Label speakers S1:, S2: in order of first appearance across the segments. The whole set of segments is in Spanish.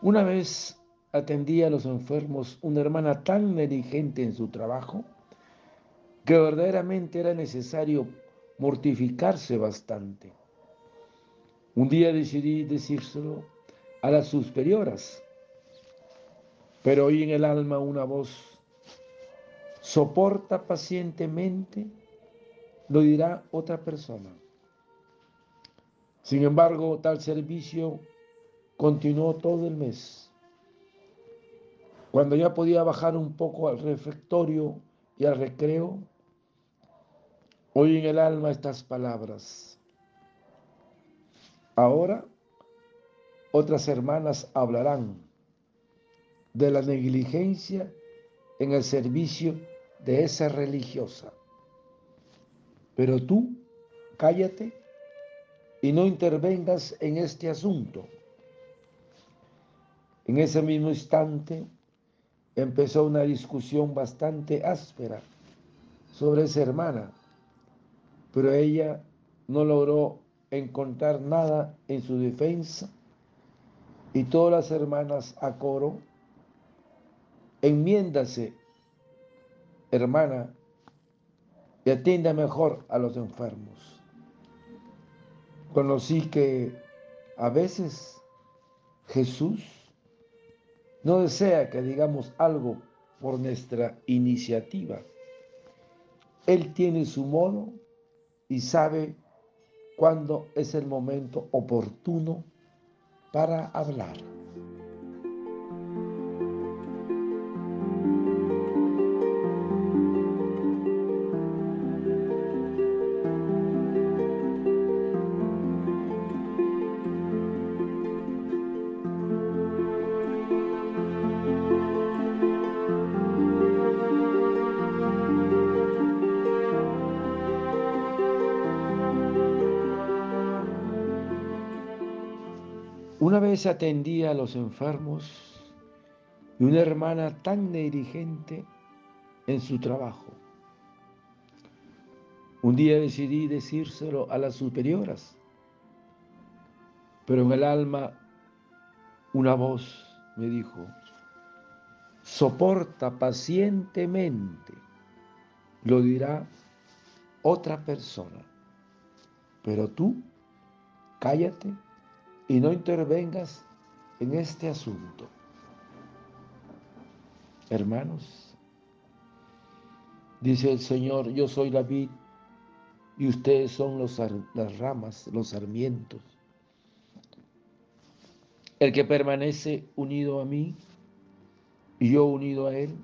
S1: Una vez atendía a los enfermos una hermana tan negligente en su trabajo que verdaderamente era necesario mortificarse bastante. Un día decidí decírselo a las superioras, pero oí en el alma una voz, soporta pacientemente, lo dirá otra persona. Sin embargo, tal servicio continuó todo el mes. Cuando ya podía bajar un poco al refectorio y al recreo, oí en el alma estas palabras. Ahora otras hermanas hablarán de la negligencia en el servicio de esa religiosa. Pero tú cállate y no intervengas en este asunto. En ese mismo instante empezó una discusión bastante áspera sobre esa hermana, pero ella no logró encontrar nada en su defensa y todas las hermanas a coro, enmiéndase, hermana, y atienda mejor a los enfermos. Conocí que a veces Jesús no desea que digamos algo por nuestra iniciativa. Él tiene su modo y sabe cuándo es el momento oportuno para hablar. Una vez atendía a los enfermos y una hermana tan negligente en su trabajo. Un día decidí decírselo a las superioras, pero en el alma una voz me dijo, soporta pacientemente, lo dirá otra persona, pero tú cállate y no intervengas en este asunto. Hermanos, dice el Señor, yo soy la vid y ustedes son los, las ramas, los sarmientos. El que permanece unido a mí y yo unido a él,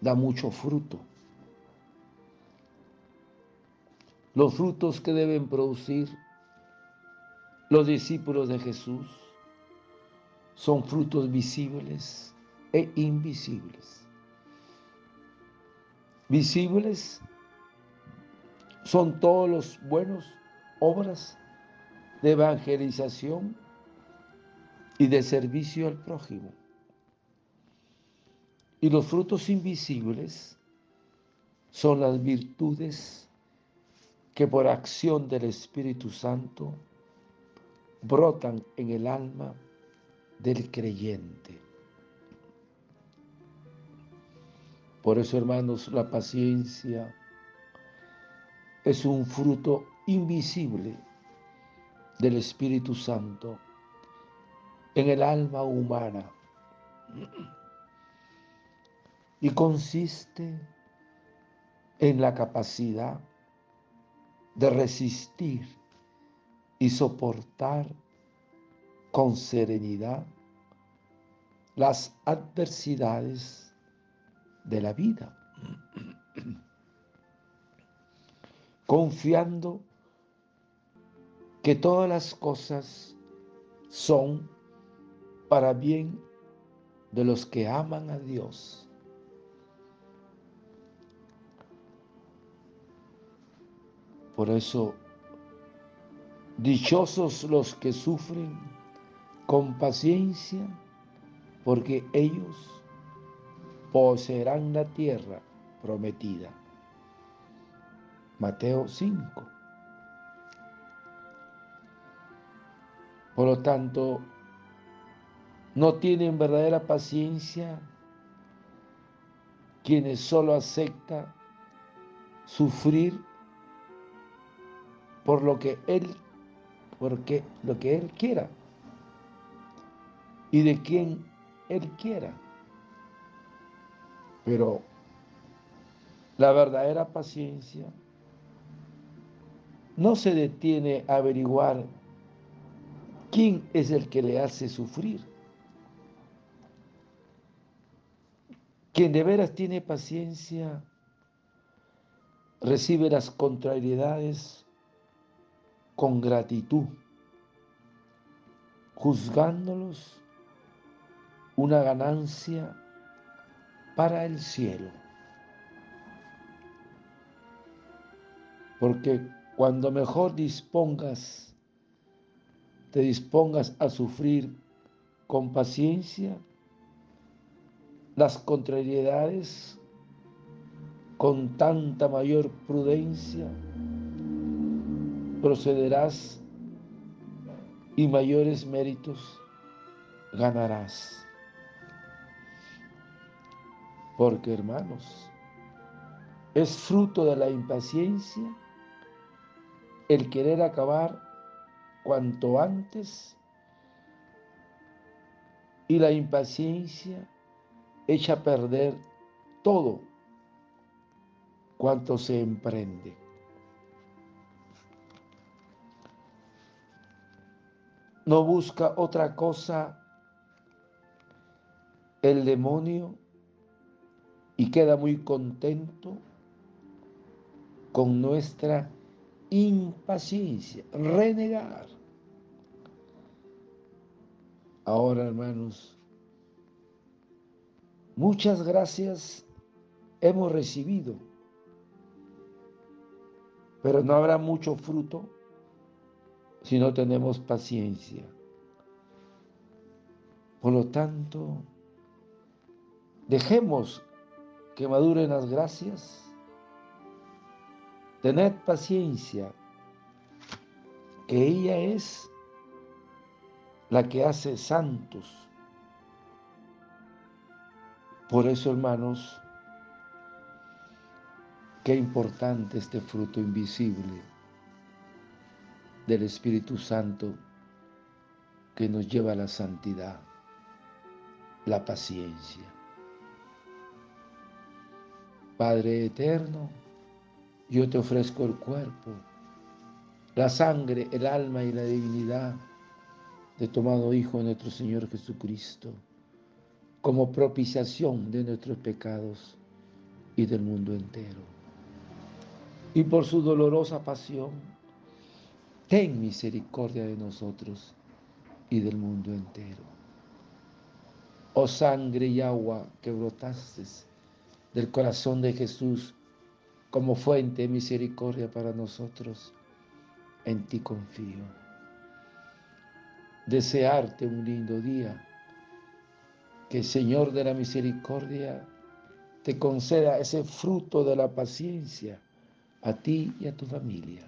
S1: da mucho fruto. Los frutos que deben producir los discípulos de Jesús son frutos visibles e invisibles. Visibles son todos los buenos obras de evangelización y de servicio al prójimo. Y los frutos invisibles son las virtudes que por acción del Espíritu Santo brotan en el alma del creyente. Por eso, hermanos, la paciencia es un fruto invisible del Espíritu Santo en el alma humana y consiste en la capacidad de resistir y soportar con serenidad las adversidades de la vida, confiando que todas las cosas son para bien de los que aman a Dios. Por eso Dichosos los que sufren con paciencia, porque ellos poseerán la tierra prometida. Mateo 5. Por lo tanto, No tienen verdadera paciencia quienes solo aceptan sufrir por lo que él porque lo que él quiera y de quien él quiera. Pero la verdadera paciencia no se detiene a averiguar quién es el que le hace sufrir. Quien de veras tiene paciencia recibe las contrariedades con gratitud, juzgándolos una ganancia para el cielo. Porque cuando mejor dispongas, te dispongas a sufrir con paciencia las contrariedades con tanta mayor prudencia, procederás y mayores méritos ganarás. Porque hermanos, es fruto de la impaciencia el querer acabar cuanto antes y la impaciencia echa a perder todo cuanto se emprende. No busca otra cosa el demonio y queda muy contento con nuestra impaciencia, renegar. Ahora, hermanos, Muchas gracias hemos recibido, pero no habrá mucho fruto si no tenemos paciencia. Por lo tanto, dejemos que maduren las gracias, tened paciencia, que ella es la que hace santos. Por eso, hermanos, qué importante este fruto invisible del Espíritu Santo que nos lleva a la santidad, la paciencia. Padre eterno, yo te ofrezco el cuerpo, la sangre, el alma y la divinidad de tomado Hijo nuestro Señor Jesucristo como propiciación de nuestros pecados y del mundo entero. Y por su dolorosa pasión, ten misericordia de nosotros y del mundo entero. Oh sangre y agua que brotaste del corazón de Jesús como fuente de misericordia para nosotros, en ti confío. Desearte un lindo día que el Señor de la misericordia te conceda ese fruto de la paciencia a ti y a tu familia.